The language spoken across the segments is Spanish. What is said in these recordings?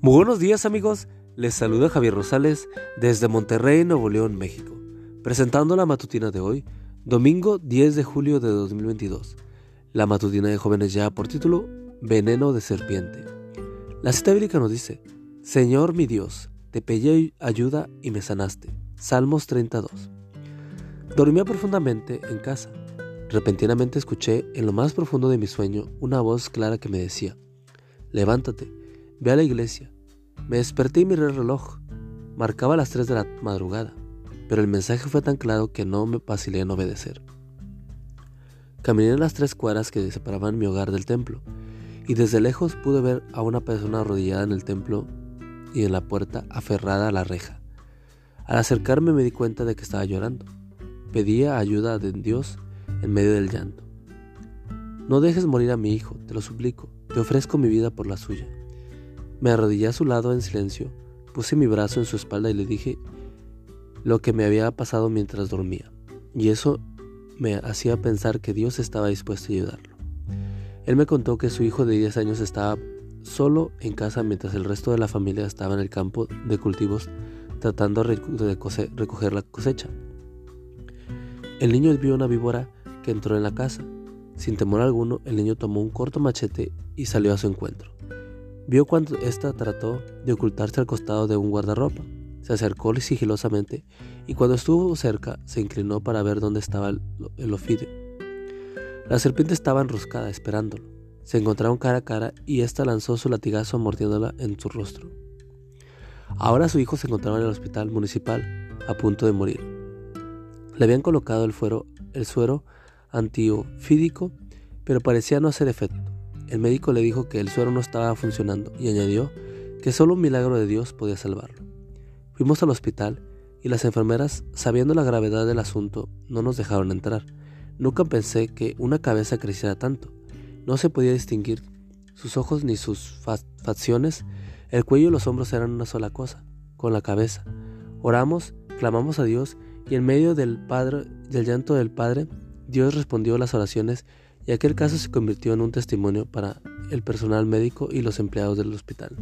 Muy buenos días amigos, les saluda Javier Rosales desde Monterrey, Nuevo León, México, presentando la matutina de hoy, domingo 10 de julio de 2022. La matutina de jóvenes ya por título Veneno de serpiente. La cita bíblica nos dice, Señor mi Dios, te pedí ayuda y me sanaste. Salmos 32. Dormía profundamente en casa. Repentinamente escuché en lo más profundo de mi sueño una voz clara que me decía, levántate Ve a la iglesia. Me desperté y miré el reloj. Marcaba las 3 de la madrugada, pero el mensaje fue tan claro que no me vacilé en obedecer. Caminé en las tres cuadras que separaban mi hogar del templo, y desde lejos pude ver a una persona arrodillada en el templo y en la puerta aferrada a la reja. Al acercarme me di cuenta de que estaba llorando. Pedía ayuda de Dios en medio del llanto. No dejes morir a mi hijo, te lo suplico, te ofrezco mi vida por la suya. Me arrodillé a su lado en silencio, puse mi brazo en su espalda y le dije lo que me había pasado mientras dormía, y eso me hacía pensar que Dios estaba dispuesto a ayudarlo. Él me contó que su hijo de 10 años estaba solo en casa mientras el resto de la familia estaba en el campo de cultivos tratando de recoger la cosecha. El niño vio una víbora que entró en la casa. Sin temor alguno, el niño tomó un corto machete y salió a su encuentro. Vio cuando ésta trató de ocultarse al costado de un guardarropa. Se acercó sigilosamente y cuando estuvo cerca se inclinó para ver dónde estaba el, ofidio. La serpiente estaba enroscada esperándolo. Se encontraron cara a cara y ésta lanzó su latigazo mordiéndola en su rostro. Ahora su hijo se encontraba en el hospital municipal, a punto de morir. Le habían colocado el, fuero, el suero antiofídico, pero parecía no hacer efecto. El médico le dijo que el suero no estaba funcionando y añadió que solo un milagro de Dios podía salvarlo. Fuimos al hospital y las enfermeras, sabiendo la gravedad del asunto, no nos dejaron entrar. Nunca pensé que una cabeza creciera tanto. No se podía distinguir sus ojos ni sus facciones. El cuello y los hombros eran una sola cosa, con la cabeza. Oramos, clamamos a Dios y en medio del, padre, del llanto del Padre, Dios respondió las oraciones y aquel caso se convirtió en un testimonio para el personal médico y los empleados del hospital.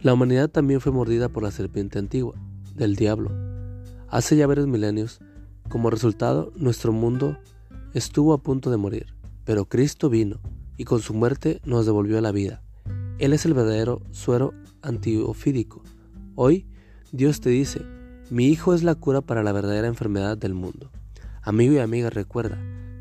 La humanidad también fue mordida por la serpiente antigua, del diablo. Hace ya varios milenios, como resultado, nuestro mundo estuvo a punto de morir, pero Cristo vino y con su muerte nos devolvió la vida. Él es el verdadero suero antiofídico. Hoy Dios te dice, mi Hijo es la cura para la verdadera enfermedad del mundo. Amigo y amiga, recuerda,